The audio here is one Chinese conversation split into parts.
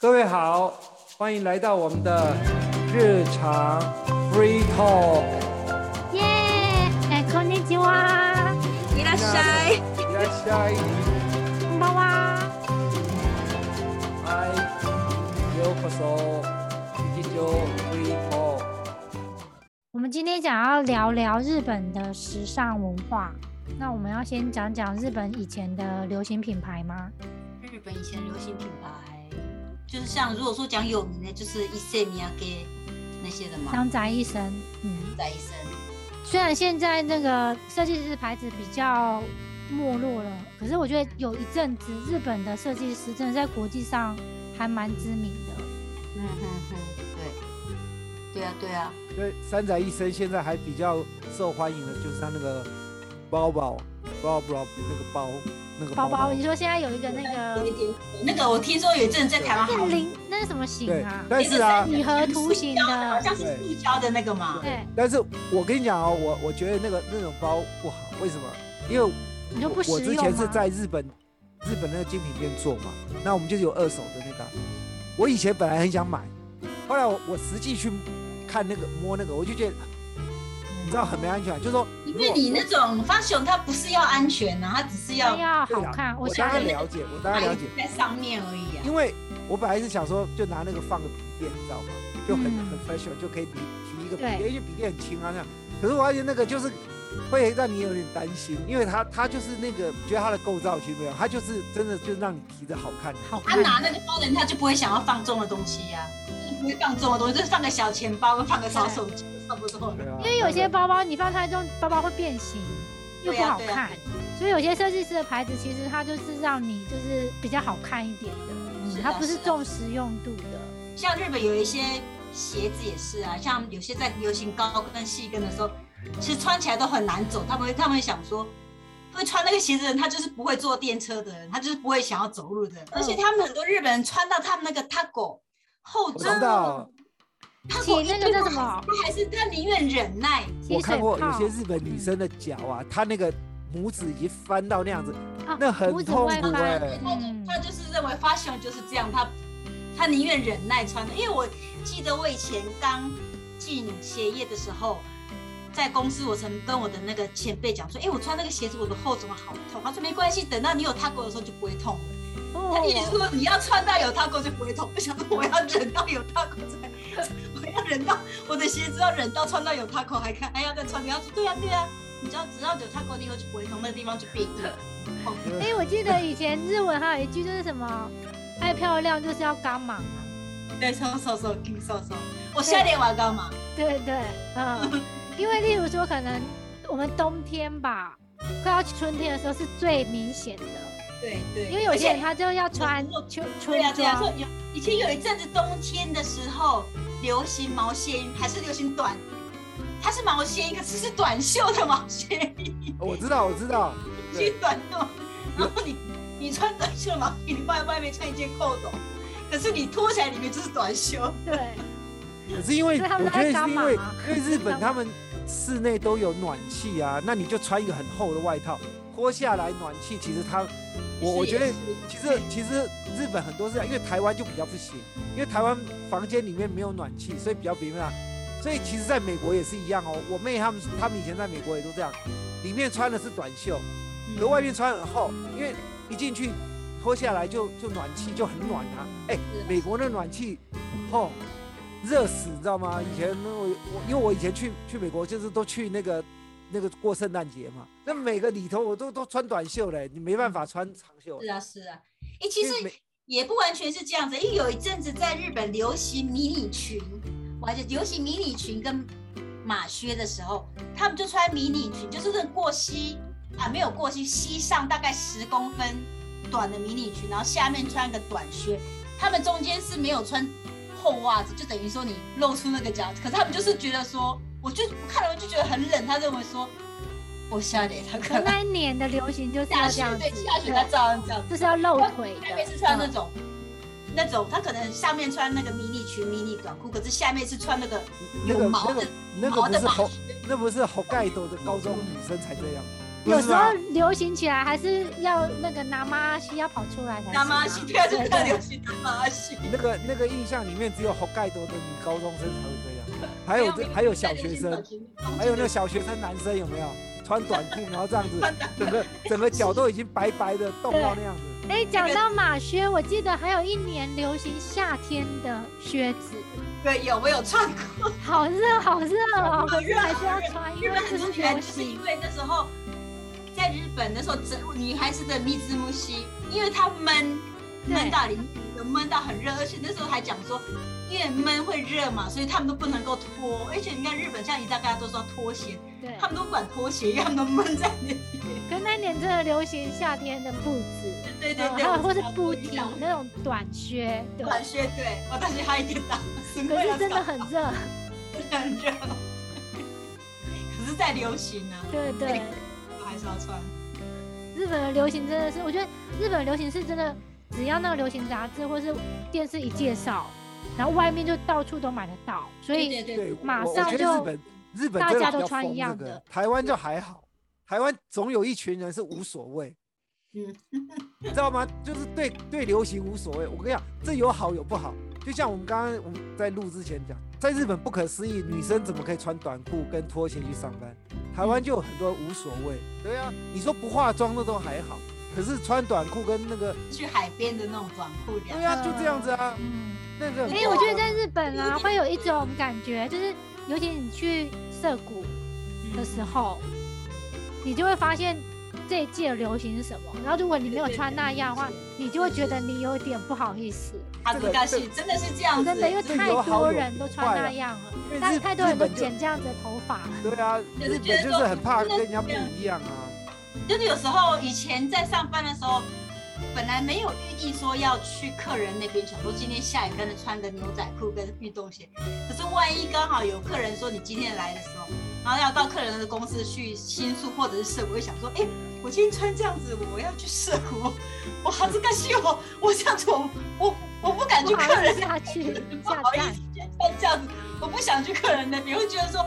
各位好，欢迎来到我们的日常 free talk。耶！哎，こんにちは。いらっしゃい。いらっしゃい。こんばんは。嗨，ようこそ日常 free talk。我们今天想要聊聊日本的时尚文化。那我们要先讲讲日本以前的流行品牌吗？日本以前流行品牌， 就是像如果说讲有名的，就是伊势米亚给那些的嘛。香宅一生，嗯，宅一生。虽然现在那个设计师牌子比较没落了，可是我觉得有一阵子日本的设计师真的在国际上还蛮知名的。嗯哼哼，对，对啊，对啊。因为三宅一生现在还比较受欢迎的，就是他那个包包，包包那个包，那个包包，你说现在有一个那个那个，我听说有一阵在台湾好零，那是什么型啊？但是啊，几何图形的，好像是塑胶的那个嘛。对。但是我跟你讲哦，我我觉得那个那种包不好，为什么？因为你就不我之前是在日本，日本那个精品店做嘛，那我们就有二手的那个。我以前本来很想买，后来我我实际去看那个摸那个，我就觉得。你知道很没安全感，就是说，因为你那种 fashion 它不是要安全呐，它只是要要好看。我当然了解，我大概了解，在上面而已啊。因为我本来是想说，就拿那个放个笔垫，你知道吗？就很很 fashion，就可以提提一个笔垫，因为笔垫很轻啊那样。可是我发现那个就是会让你有点担心，因为它它就是那个觉得它的构造其实没有，它就是真的就是让你提的好看。好看。他拿那个包人，他就不会想要放重的东西呀，就是不会放重的东西，就是放个小钱包，放个小手机。差不多，因为有些包包你放太重，包包会变形，又不好看。所以有些设计师的牌子，其实它就是让你就是比较好看一点的，嗯，它不是重实用度的。像日本有一些鞋子也是啊，像有些在流行高跟、细跟的时候，其实穿起来都很难走。他们会他们会想说，会穿那个鞋子的人，他就是不会坐电车的人，他就是不会想要走路的人。而且他们很多日本人穿到他们那个 taco 后中。他那个叫什么？他还是他宁愿忍耐。我看过有些日本女生的脚啊，她那个拇指已经翻到那样子，那很痛苦哎。他就是认为 fashion 就是这样，他他宁愿忍耐穿的。因为我记得我以前刚进鞋业的时候，在公司我曾跟我的那个前辈讲说，哎，我穿那个鞋子我的后怎么好痛？他说没关系，等到你有踏过的时候就不会痛了。他意思说你要穿到有踏过就不会痛，不想说我要忍到有踏过才。我要忍到我的鞋子要忍到穿到有 taco 还看还要再穿，你要说对呀对呀，你知道只要有 taco 以后就不会从那个地方就变硬。哎，我记得以前日文还有一句就是什么，爱漂亮就是要刚忙啊。对，瘦瘦瘦，挺瘦瘦。我夏天玩刚忙。对对，嗯，因为例如说可能我们冬天吧，快要春天的时候是最明显的。对对，因为有些人他就要穿秋春装。有以前有一阵子冬天的时候。流行毛线衣还是流行短？它是毛线衣，可是是短袖的毛线衣。我知道，我知道。是短袖，然后你你穿短袖毛衣，你外外面穿一件扣斗，可是你脱起来里面就是短袖。对。可是因为我觉得是因为因为日本 他们室内都有暖气啊，那你就穿一个很厚的外套，脱下来暖气，其实它。我我觉得其实其实日本很多是因为台湾就比较不行，因为台湾房间里面没有暖气，所以比较别样。所以其实在美国也是一样哦。我妹他们他们以前在美国也都这样，里面穿的是短袖，可外面穿很厚，因为一进去脱下来就就暖气就很暖啊。哎，美国的暖气，吼，热死，你知道吗？以前我我因为我以前去去美国就是都去那个。那个过圣诞节嘛，那每个里头我都都穿短袖嘞，你没办法穿长袖。是啊是啊，哎，其实也不完全是这样子，因为有一阵子在日本流行迷你裙，我还是流行迷你裙跟马靴的时候，他们就穿迷你裙，就是那过膝啊，没有过膝，膝上大概十公分短的迷你裙，然后下面穿个短靴，他们中间是没有穿厚袜子，就等于说你露出那个脚，可是他们就是觉得说。我就看了，我就觉得很冷。他认为说，我下脸他可能那一年的流行就是要这样子，下雪他照样这样，就是要露腿。下面是穿那种，那种他可能上面穿那个迷你裙、迷你短裤，可是下面是穿那个有毛的、那个不是好，那不是好盖斗的高中女生才这样。有时候流行起来还是要那个拿妈西要跑出来才。拿妈西，对啊，就是流行拿妈西。那个那个印象里面只有好盖多的女高中生才会这样，还有这还有小学生，还有那个小学生男生有没有穿短裤，然后这样子，整个整个脚都已经白白的冻到那样子。哎，讲到马靴，我记得还有一年流行夏天的靴子。对，有我有穿过。好热，好热哦！好热，还是要穿，因为这是流行。因为那时候在日本，那时候整女孩子的密兹木西，因为它闷闷到零，有闷到很热，而且那时候还讲说。因为闷会热嘛，所以他们都不能够脱。而且你看日本，像一大家都说拖鞋，对，他们都不管拖鞋，因为他们都闷在那里。跟那年真的流行夏天的布子，对对对，或是布底那种短靴，短靴对，我当时还一点大，可是 真的很热，很热。可是在流行呢，对对，我还是要穿。日本的流行真的是，我觉得日本的流行是真的，只要那个流行杂志或是电视一介绍。然后外面就到处都买得到，所以马上就日本日本大家都穿一样的，台湾就还好，台湾总有一群人是无所谓，嗯，你知道吗？就是对对流行无所谓。我跟你讲，这有好有不好。就像我们刚刚我们在录之前讲，在日本不可思议，女生怎么可以穿短裤跟拖鞋去上班？台湾就有很多无所谓。对啊，你说不化妆的都还好，可是穿短裤跟那个去海边的那种短裤，对啊，就这样子啊。哎，我觉得在日本啊，会有一种感觉，就是尤其你去涩谷的时候，你就会发现这一季的流行是什么。然后如果你没有穿那样的话，你就会觉得你有点不好意思。真的是这样，真的因为太多人都穿那样了，但是太多人都剪这样子的头发。对啊，就是日本就是很怕跟人家不一样啊。就是有时候以前在上班的时候。本来没有预定说要去客人那边，想说今天下雨，跟着穿个牛仔裤跟运动鞋。可是万一刚好有客人说你今天来的时候，然后要到客人的公司去倾诉或者是涉，我会想说，哎，我今天穿这样子，我要去涉谷，我好是干西我我这样子，我我我不敢去客人下去，不好意思穿这样子，我不想去客人那边，会觉得说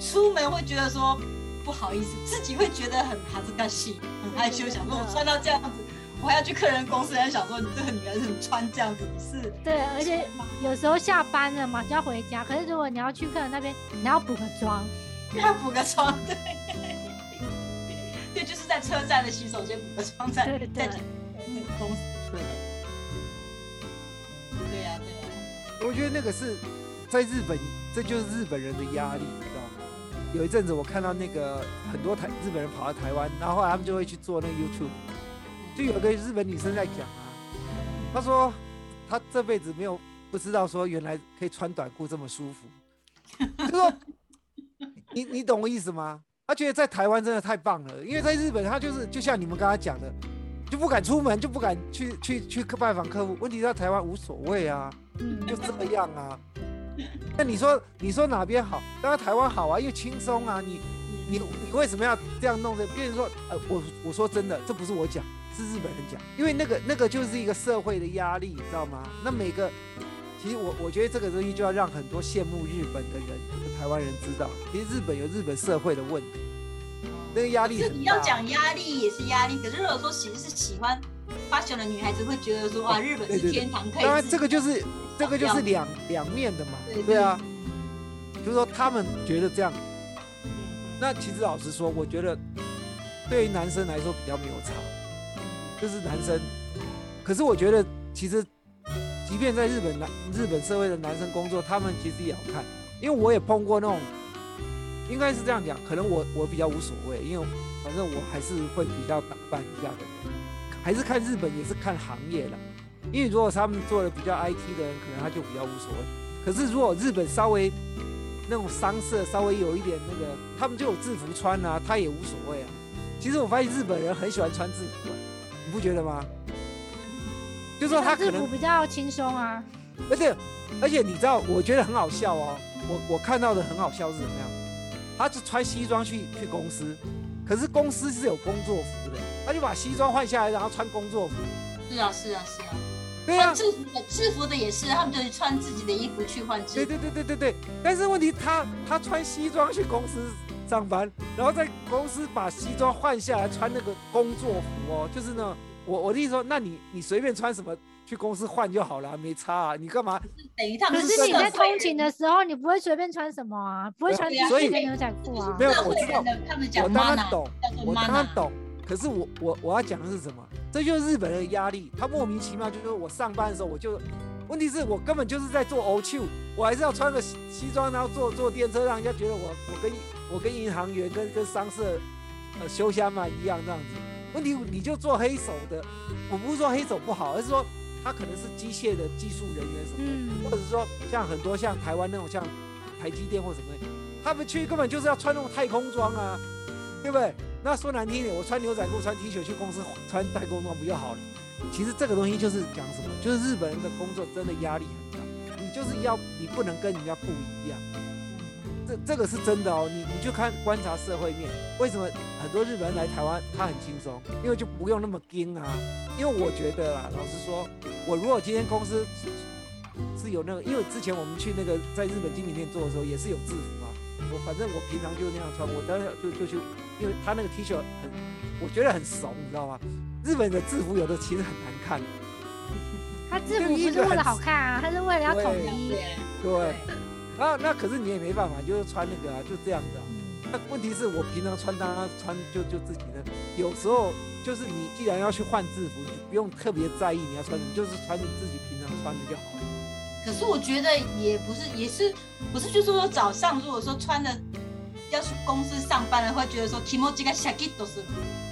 出门会觉得说不好意思，自己会觉得很哈子干西，很害羞，想说我穿到这样子。我还要去客人公司，还想说你这个女人怎么穿这样子？你是对，而且有时候下班了嘛就要回家。可是如果你要去客人那边，你要补个妆，要补个妆，对，对，就是在车站的洗手间补个妆，在在那个公司。对，对呀，对呀。我觉得那个是在日本，这就是日本人的压力，你知道吗？有一阵子我看到那个很多台日本人跑到台湾，然后后来他们就会去做那个 YouTube。就有个日本女生在讲啊，她说她这辈子没有不知道说原来可以穿短裤这么舒服，就说你你懂我意思吗？她觉得在台湾真的太棒了，因为在日本她就是就像你们刚才讲的，就不敢出门，就不敢去去去拜访客户。问题在台湾无所谓啊，就这么样啊。那你说你说哪边好？当然台湾好啊，又轻松啊。你你你为什么要这样弄的？别人说呃，我我说真的，这不是我讲。是日本人讲，因为那个那个就是一个社会的压力，你知道吗？那每个，其实我我觉得这个东西就要让很多羡慕日本的人，台湾人知道，其实日本有日本社会的问题，那个压力你要讲压力也是压力，可是如果说其实是喜欢发小的女孩子会觉得说，哇，日本是天堂，可以。当然这个就是这个就是两两面的嘛，对啊，就是说他们觉得这样，那其实老实说，我觉得对于男生来说比较没有差。就是男生，可是我觉得其实，即便在日本男日本社会的男生工作，他们其实也好看，因为我也碰过那种，应该是这样讲，可能我我比较无所谓，因为反正我还是会比较打扮一下的，还是看日本也是看行业的，因为如果他们做的比较 IT 的人，可能他就比较无所谓。可是如果日本稍微那种商社稍微有一点那个，他们就有制服穿啊，他也无所谓啊。其实我发现日本人很喜欢穿制服。啊不觉得吗？就说他可能比较轻松啊，而且而且你知道，我觉得很好笑哦。我我看到的很好笑是怎么样？他是穿西装去去公司，可是公司是有工作服的，他就把西装换下来，然后穿工作服。是啊是啊是啊。对啊，制服的制服的也是，他们就是穿自己的衣服去换制服。对对对对对对。但是问题他他穿西装去公司上班，然后在公司把西装换下来穿那个工作服哦，就是呢，我我的意思说，那你你随便穿什么去公司换就好了，没差啊，你干嘛？等于他们可是你在通勤的时候，你不会随便穿什么啊，不会穿 T 恤跟牛仔裤啊。没有，我知道，我当然懂，我当然懂。可是我我我要讲的是什么？这就是日本人的压力，他莫名其妙就是我上班的时候我就，问题是我根本就是在做 O 秀，我还是要穿个西西装，然后坐坐电车，让人家觉得我我跟我跟银行员跟跟商社呃休闲嘛一样这样子。问题你就做黑手的，我不是说黑手不好，而是说他可能是机械的技术人员什么的，或者是说像很多像台湾那种像台积电或什么，他们去根本就是要穿那种太空装啊，对不对？那说难听一点，我穿牛仔裤、穿 T 恤去公司穿太空装不就好了？其实这个东西就是讲什么，就是日本人的工作真的压力很大，你就是要你不能跟人家不一样，这这个是真的哦。你你就看观察社会面，为什么很多日本人来台湾他很轻松？因为就不用那么盯啊。因为我觉得啦，老实说，我如果今天公司是有那个，因为之前我们去那个在日本精品店做的时候也是有制服嘛。我反正我平常就那样穿，我当时就就去，因为他那个 T 恤很，我觉得很怂，你知道吗？日本的制服有的其实很难看，他制服不是为了好看啊，他是为了要统一。对，那那可是你也没办法，就是穿那个啊，就这样子啊。那问题是我平常穿搭穿就就自己的，有时候就是你既然要去换制服，就不用特别在意你要穿什么，就是穿你自己平常穿的就好了。可是我觉得也不是，也是不是，就是说早上如果说穿的要去公司上班了，会觉得说提莫这个夏吉都是，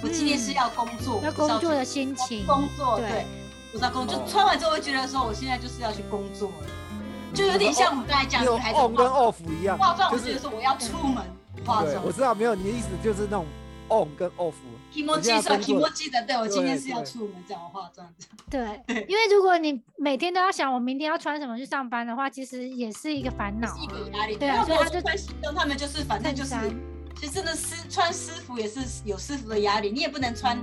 我今天是要工作，要工作的心情，工作对，不是要工作，就穿完之后会觉得说我现在就是要去工作了，就有点像我们刚才讲女孩子 on 跟 off 一样，化妆我觉得说我要出门化妆，我知道没有，你的意思就是那种 on 跟 off。提莫记说提莫记得，对我今天是要出门这样化妆。对，因为如果你每天都要想我明天要穿什么去上班的话，其实也是一个烦恼，一个压力。对啊，所以他就穿西装，他们就是反正就是，其实真的师穿私服也是有私服的压力，你也不能穿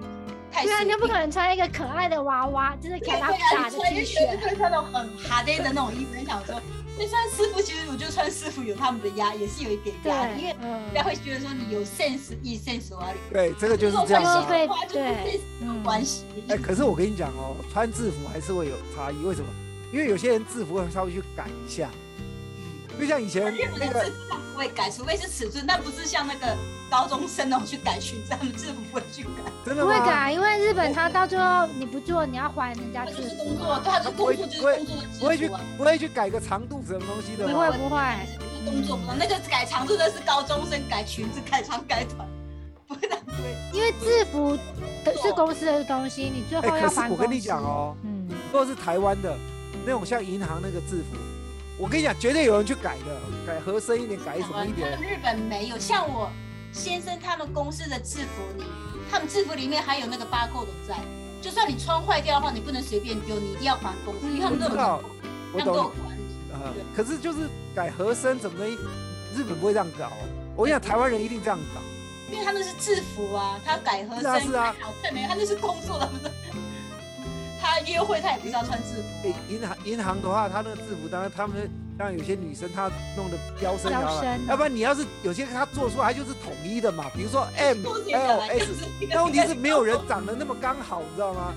太。对啊，你又不可能穿一个可爱的娃娃，就是给他打的 T 恤，穿那种很哈的那种衣服，你想说。那穿师傅，其实我觉得穿师傅有他们的压，也是有一点压力，因为人家会觉得说你有 sense，一 sense 啊。对，这个就是这样子。对对，有关系。哎，可是我跟你讲哦，穿制服还是会有差异。为什么？因为有些人制服会稍微去改一下。就像以前那个不会改，除非是尺寸，但不是像那个高中生哦去改裙子，他们制服不会去改，真的不会改，因为日本他到最后你不做，你要还人家制服。工作，对他是工作就是工作的不会去不会去改个长度什么东西的。不会不会，工作那个改长度的是高中生改裙子改长改短，不会的对。因为制服是公司的东西，你最后要还。我跟你讲哦，嗯，如果是台湾的那种像银行那个制服。我跟你讲，绝对有人去改的，改合身一点，改什么一点。日本没有，像我先生他们公司的制服里，他们制服里面还有那个八扣的在。就算你穿坏掉的话，你不能随便丢，你一定要还公司，因为他们都有我懂。呃，可是就是改合身怎么的，日本不会这样搞。我跟你讲，台湾人一定这样搞，因为他那是制服啊，他改合身是啊，好看没？他那是工作的。他约会，他也不是要穿制服。银行银行的话，他那个制服，当然他们像有些女生，她弄的腰身腰身，要不然你要是有些他做出来就是统一的嘛，比如说 M L S，那问题是没有人长得那么刚好，你知道吗？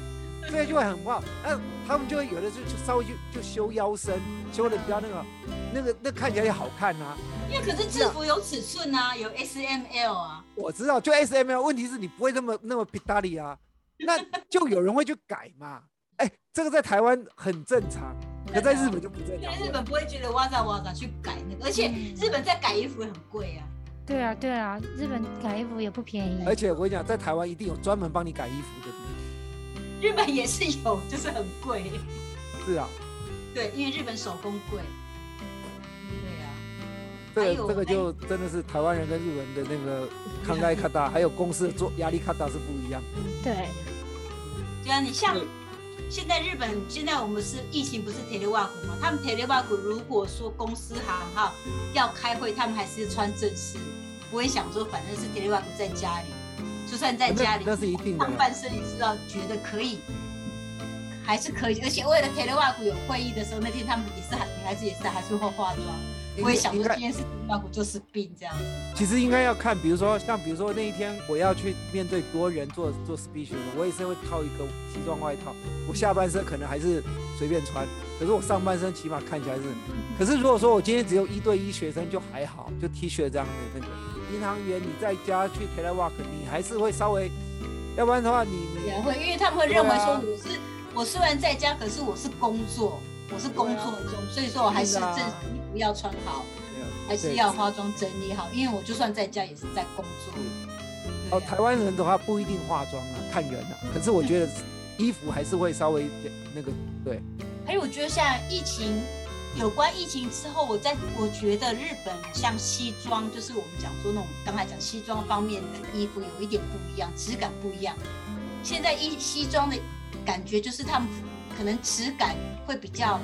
所以就会很不好。那他们就会有的就就稍微就就修腰身，修的比较那个那个那看起来也好看啊。因为可是制服有尺寸啊，有 S M L 啊。我知道，就 S M L，问题是你不会那么那么皮大力啊，那就有人会去改嘛。哎，这个在台湾很正常，可在日本就不正常。在日本不会觉得哇咋哇咋去改那个，而且日本在改衣服也很贵啊。对啊，对啊，日本改衣服也不便宜。而且我跟你讲，在台湾一定有专门帮你改衣服的。日本也是有，就是很贵。是啊。对，因为日本手工贵。对啊。这个这个就真的是台湾人跟日本的那个康盖卡大，还有公司的做压力卡大是不一样。对。对啊，你像。现在日本现在我们是疫情不是铁六瓦股吗？他们铁六瓦股如果说公司行哈要开会，他们还是穿正式，不会想说反正是铁六瓦股在家里，就算在家里那是一定的，上半身你知道觉得可以，还是可以，而且为了 telework 有会议的时候，那天他们也是还女孩子也是还是会化妆。我也想说今天是 telework 就是病这样子。其实应该要看，比如说像比如说那一天我要去面对多人做做 speech，我也是会套一个西装外套，我下半身可能还是随便穿，可是我上半身起码看起来是。可是如果说我今天只有一对一学生就还好，就 T 恤这样的那个。银行员你在家去 telework，你还是会稍微，要不然的话你也会，因为他们会认为说我是。我虽然在家，可是我是工作，我是工作中，所以说我还是正衣服要穿好，还是要化妆整理好，因为我就算在家也是在工作。哦，台湾人的话不一定化妆啊，看人啊。可是我觉得衣服还是会稍微那个对。还有我觉得像疫情，有关疫情之后，我在我觉得日本像西装，就是我们讲说那种刚才讲西装方面的衣服有一点不一样，质感不一样。现在衣西装的。感觉就是他们可能质感会比较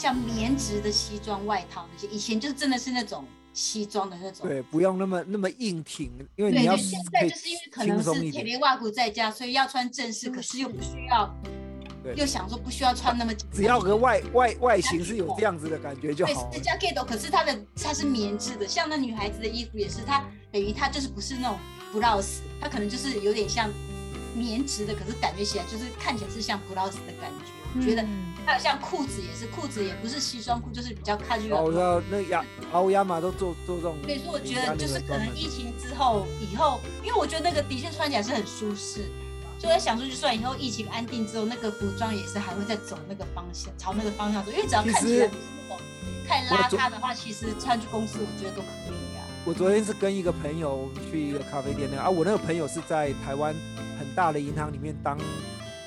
像棉质的西装外套那些，以前就是真的是那种西装的那种，对，不用那么那么硬挺，因为你要现在就是因为可能是铁链袜裤在家，所以要穿正式，可是又不需要，又想说不需要穿那么，只要个外外外形是有这样子的感觉就好。对，加 get 可是它的它是棉质的，像那女孩子的衣服也是，它等于它就是不是那种 blouse，它可能就是有点像。棉质的，可是感觉起来就是看起来是像 blouse 的感觉。我觉得还有像裤子也是，裤子也不是西装裤，就是比较看就。我知道那亚欧亚马都做做这种。所以说，我觉得就是可能疫情之后以后，因为我觉得那个的确穿起来是很舒适，所以我在想说，就算以后疫情安定之后，那个服装也是还会再走那个方向，朝那个方向走。因为只要看起来不是那种太邋遢的话，其实穿去公司我觉得都可以啊。我昨天是跟一个朋友去一个咖啡店那啊，我那个朋友是在台湾。很大的银行里面当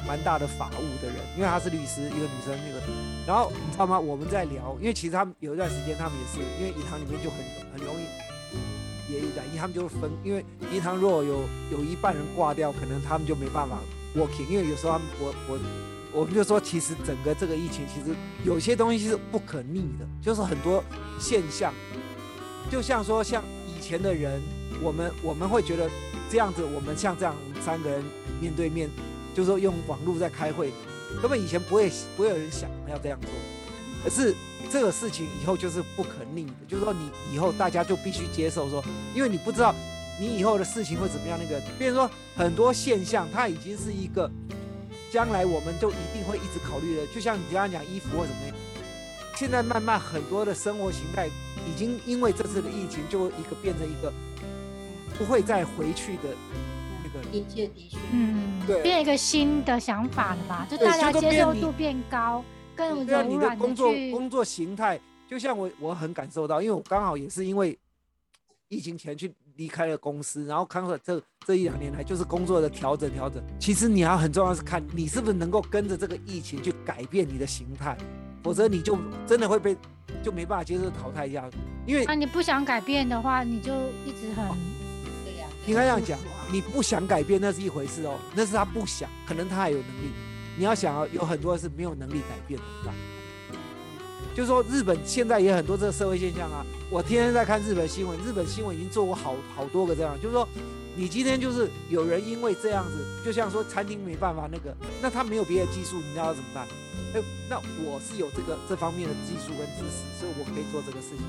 蛮大的法务的人，因为她是律师，一个女生那个。然后你知道吗？我们在聊，因为其实他们有一段时间，他们也是因为银行里面就很很容易也染疫，他们就是分，因为银行如果有有一半人挂掉，可能他们就没办法 working。因为有时候他们我我我们就说，其实整个这个疫情，其实有些东西是不可逆的，就是很多现象，就像说像以前的人，我们我们会觉得。这样子，我们像这样，我们三个人面对面，就是说用网络在开会，根本以前不会不会有人想要这样做。可是这个事情以后就是不可逆的，就是说你以后大家就必须接受说，因为你不知道你以后的事情会怎么样。那个，比如说很多现象，它已经是一个将来我们就一定会一直考虑的。就像你刚刚讲衣服或什么，现在慢慢很多的生活形态已经因为这次的疫情，就一个变成一个。不会再回去的，的确的确，嗯，对，变一个新的想法了吧？就大家接受度变高，更柔软的工作工作形态，就像我我很感受到，因为我刚好也是因为疫情前去离开了公司，然后看到这这一两年来就是工作的调整调整。其实你要很重要是看你是不是能够跟着这个疫情去改变你的形态，否则你就真的会被就没办法接受淘汰掉。因为啊，你不想改变的话，你就一直很。应该这样讲，你不想改变那是一回事哦，那是他不想，可能他还有能力。你要想啊，有很多是没有能力改变的，是吧？就是说日本现在也很多这个社会现象啊，我天天在看日本新闻，日本新闻已经做过好好多个这样，就是说你今天就是有人因为这样子，就像说餐厅没办法那个，那他没有别的技术，你知道要怎么办？哎，那我是有这个这方面的技术跟知识，所以我可以做这个事情。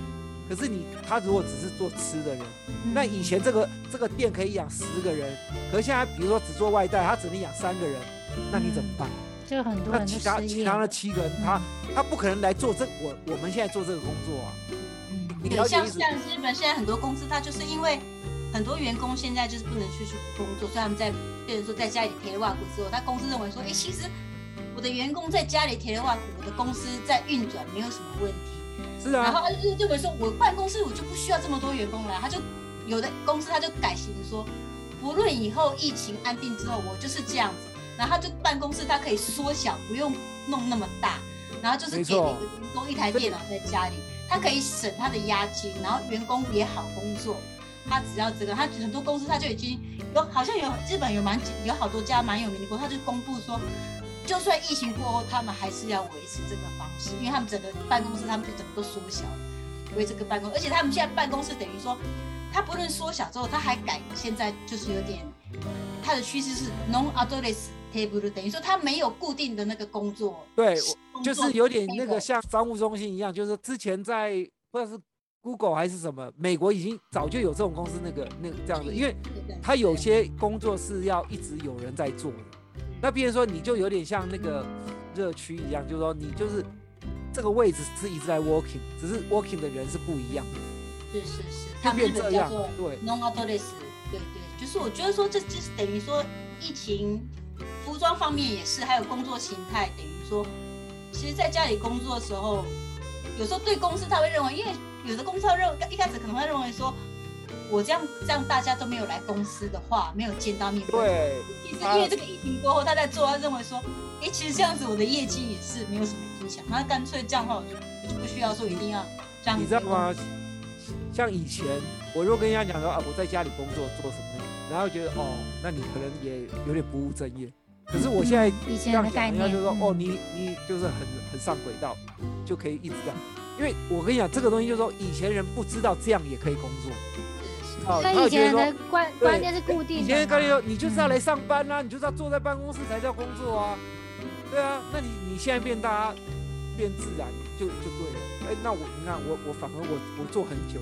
可是你他如果只是做吃的人，那以前这个这个店可以养十个人，可是现在比如说只做外带，他只能养三个人，那你怎么办？就很多那其他其他的七个人，他他不可能来做这我我们现在做这个工作啊。你像像日本现在很多公司，他就是因为很多员工现在就是不能出去工作，所以他们在变成说在家里贴袜裤之后，他公司认为说，哎，其实我的员工在家里贴袜裤，我的公司在运转没有什么问题。是啊，然后他就认为说，我办公室我就不需要这么多员工了，他就有的公司他就改型说，不论以后疫情安定之后，我就是这样子，然后他就办公室他可以缩小，不用弄那么大，然后就是给每个员工一台电脑在家里，他可以省他的押金，然后员工也好工作，他只要这个，他很多公司他就已经有，好像有日本有蛮有好多家蛮有名的公司，他就公布说。就算疫情过后，他们还是要维持这个方式，因为他们整个办公室，他们就整个都缩小，为这个办公，而且他们现在办公室等于说，他不论缩小之后，他还改，现在就是有点，他的趋势是 non address table，等于说他没有固定的那个工作，对，就是有点那个像商务中心一样，就是之前在不知道是 Google 还是什么，美国已经早就有这种公司那个那个这样子，因为对对它有些工作是要一直有人在做的。那比如说你就有点像那个热区一样，就是说你就是这个位置是一直在 working，只是 working 的人是不一样的，是是是，他变这样本叫做。对，non a d o l e s 对对，就是我觉得说这就是等于说疫情服装方面也是，还有工作形态，等于说，其实在家里工作的时候，有时候对公司他会认为，因为有的公司他认一开始可能会认为说，我这样这样大家都没有来公司的话，没有见到面，对，其实因为这个疫情过后，他在做，他认为说，哎，其实这样子我的业绩也是没有什么影响，他干脆这样的话，我就我就不需要说一定要这样，你知道吗？？像以前我如果跟人家讲说啊，我在家里工作做什么，然后觉得哦，那你可能也有点不务正业。可是我现在以这样讲，人家就说哦，嗯你你就是很很上轨道，就可以一直这样。因为我跟你讲，这个东西就是说，以前人不知道这样也可以工作。以前人的观对观念是固定的嘛。以前跟你说，你就是要来嗯上班啦、你就是要坐在办公室才叫工作啊。对啊，那你你现在变大家变自然就就对了。哎，那我你看我我反而我我做很久，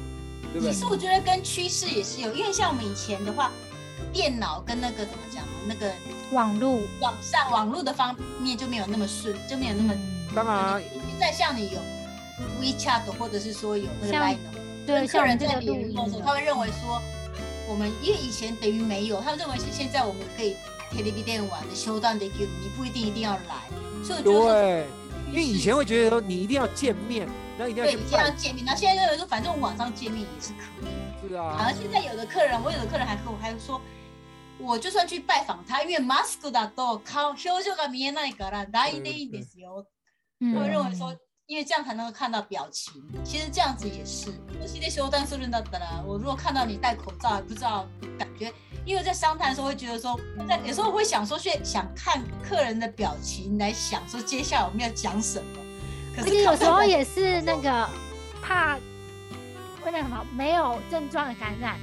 对不对其？实我觉得跟趋势也是有，因为像我们以前的话，电脑跟那个怎么讲呢？那个网络，网上网络的方面就没有那么顺，就没有那么。当然啊，现在像你有 WeChat 或者是说有那个 Line，对，跟客像我们这人在个录音联络的时候，的他会认为说，我们因为以前等于没有，他们认为是现在我们可以 television 玩的休档的 g 你不一定一定要来，所以我觉得说对，因为以前会觉得说你一定要见面，然后一定要对，去一定要拜，见面，然后现在认为说，反正我网上见面也是可以。是啊反而，现在有的客人，我有的客人还跟我还说，我就算去拜访他，因为 mask だと顔表情が見えないから大でいいんですよ。嗯他会认为说， 因为这样才能够看到表情。其实这样子也是。我现在修单するんだったら，我如果看到你戴口罩，还不知道感觉，因为在商谈的时候会觉得说，在有时候会想说，去想看客人的表情来想说接下来我们要讲什么。可而是且有时候看不到也是那个怕为了什么没有症状的感染，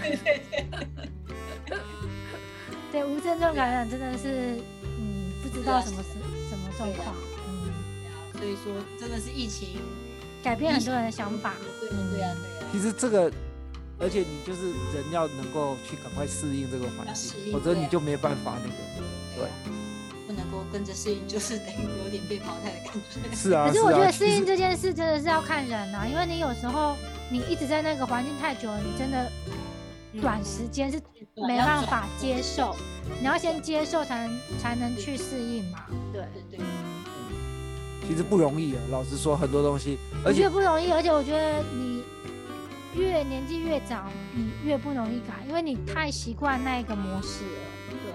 对对对。对无症状感染真的是嗯不知道什么是什么状对啊况，嗯， 所以说真的是疫情。改变很多人的想法，对对对啊对啊。其实这个，而且你就是人要能够去赶快适应这个环境，否则你就没办法那个。对啊，不能够跟着适应，就是等于有点被淘汰的感觉。是啊，可 是我觉啊得适应这件事真的是要看人啊，因为你有时候你一直在那个环境太久了，你真的短时间是没办法接受，你要先接受才能才能去适应嘛。对对其实不容易啊。老实说，很多东西，而且不容易，而且我觉得你越年纪越长，你越不容易改，因为你太习惯那一个模式了。对，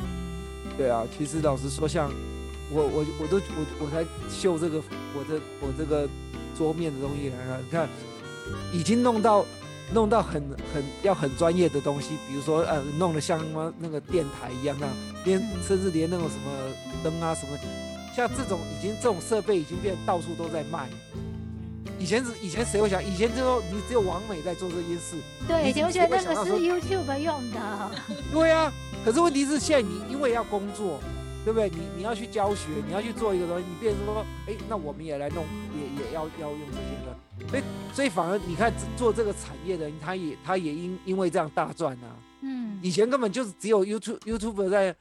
嗯，对啊，其实老实说，像我我我都我我才秀这个我的我这个桌面的东西来看，你看已经弄到弄到很很要很专业的东西，比如说呃弄得像妈那个电台一样那样，连嗯甚至连那种什么灯啊什么，像这种已经这种设备已经变到处都在卖。以前是以前谁会想？以前就说你只有王美在做这件事，对，以前我觉得那个是 YouTube 用的，对啊，可是问题是现在你因为要工作，对不对？你你要去教学，你要去做一个东西，你变成说，哎，那我们也来弄，也也要要用这些个，所以所以反而你看做这个产业的人，他也他也因因为这样大赚啊。嗯，以前根本就是只有 YouTube YouTube 在，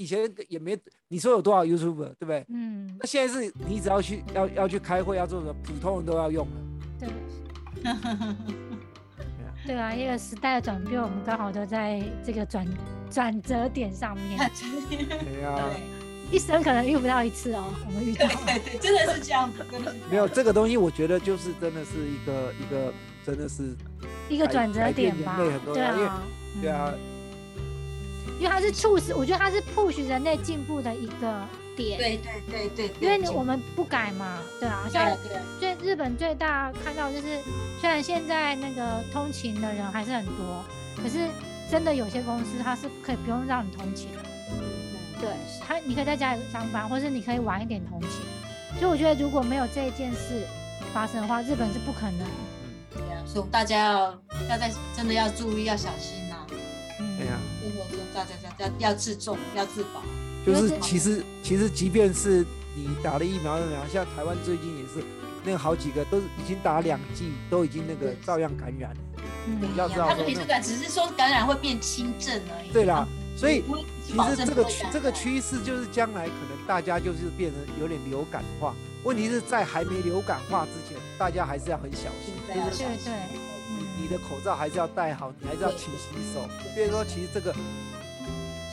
以前也没你说有多少 YouTube 对不对？嗯，那现在是你只要去要要去开会要做什么，普通人都要用了。对。对啊，一个时代的转变，我们刚好都在这个转转折点上面，对啊、对。一生可能遇不到一次哦，我们遇到。对。对对，真的是这样子，真的是没有这个东西，我觉得就是真的是一个一个真的是一个转折点吧。人类很，多对因为啊，对啊嗯，因为它是促使，我觉得它是 push 人类进步的一个点，对对对对，对因为你我们不改嘛，对啊，像最日本最大看到就是，虽然现在那个通勤的人还是很多，可是真的有些公司它是可以不用让你通勤。的，对，它你可以在家里上班，或是你可以晚一点通勤，所以我觉得如果没有这一件事发生的话，日本是不可能，对啊，所以大家要要在真的要注意，要小心生活中大家要要要自重，要自保。就是其实其实即便是你打了疫苗，疫苗像台湾最近也是那个好几个都已经打两剂，都已经那个照样感染。嗯你要知道他们没这感，只是说感染会变轻症而已。对啦，所以其保实这个这个趋势就是将来可能大家就是变成有点流感化。问题是在还没流感化之前，大家还是要很小心，就是对要小心对对，你嗯，的口罩还是要戴好，你还是要对勤洗手。比如说，其实这个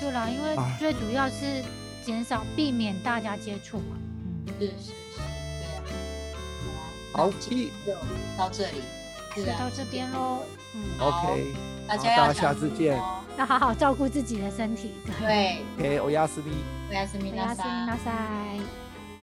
对啦，因为哎最主要是减少避免大家接触嘛。嗯，是是是，对啊。好那今天就到这里，是啊就到这边喽。嗯，好 OK，好大家要大家下次见。要好好照顾自己的身体。对， OK，我亚斯密。おやすみおやすみなさいな。さい。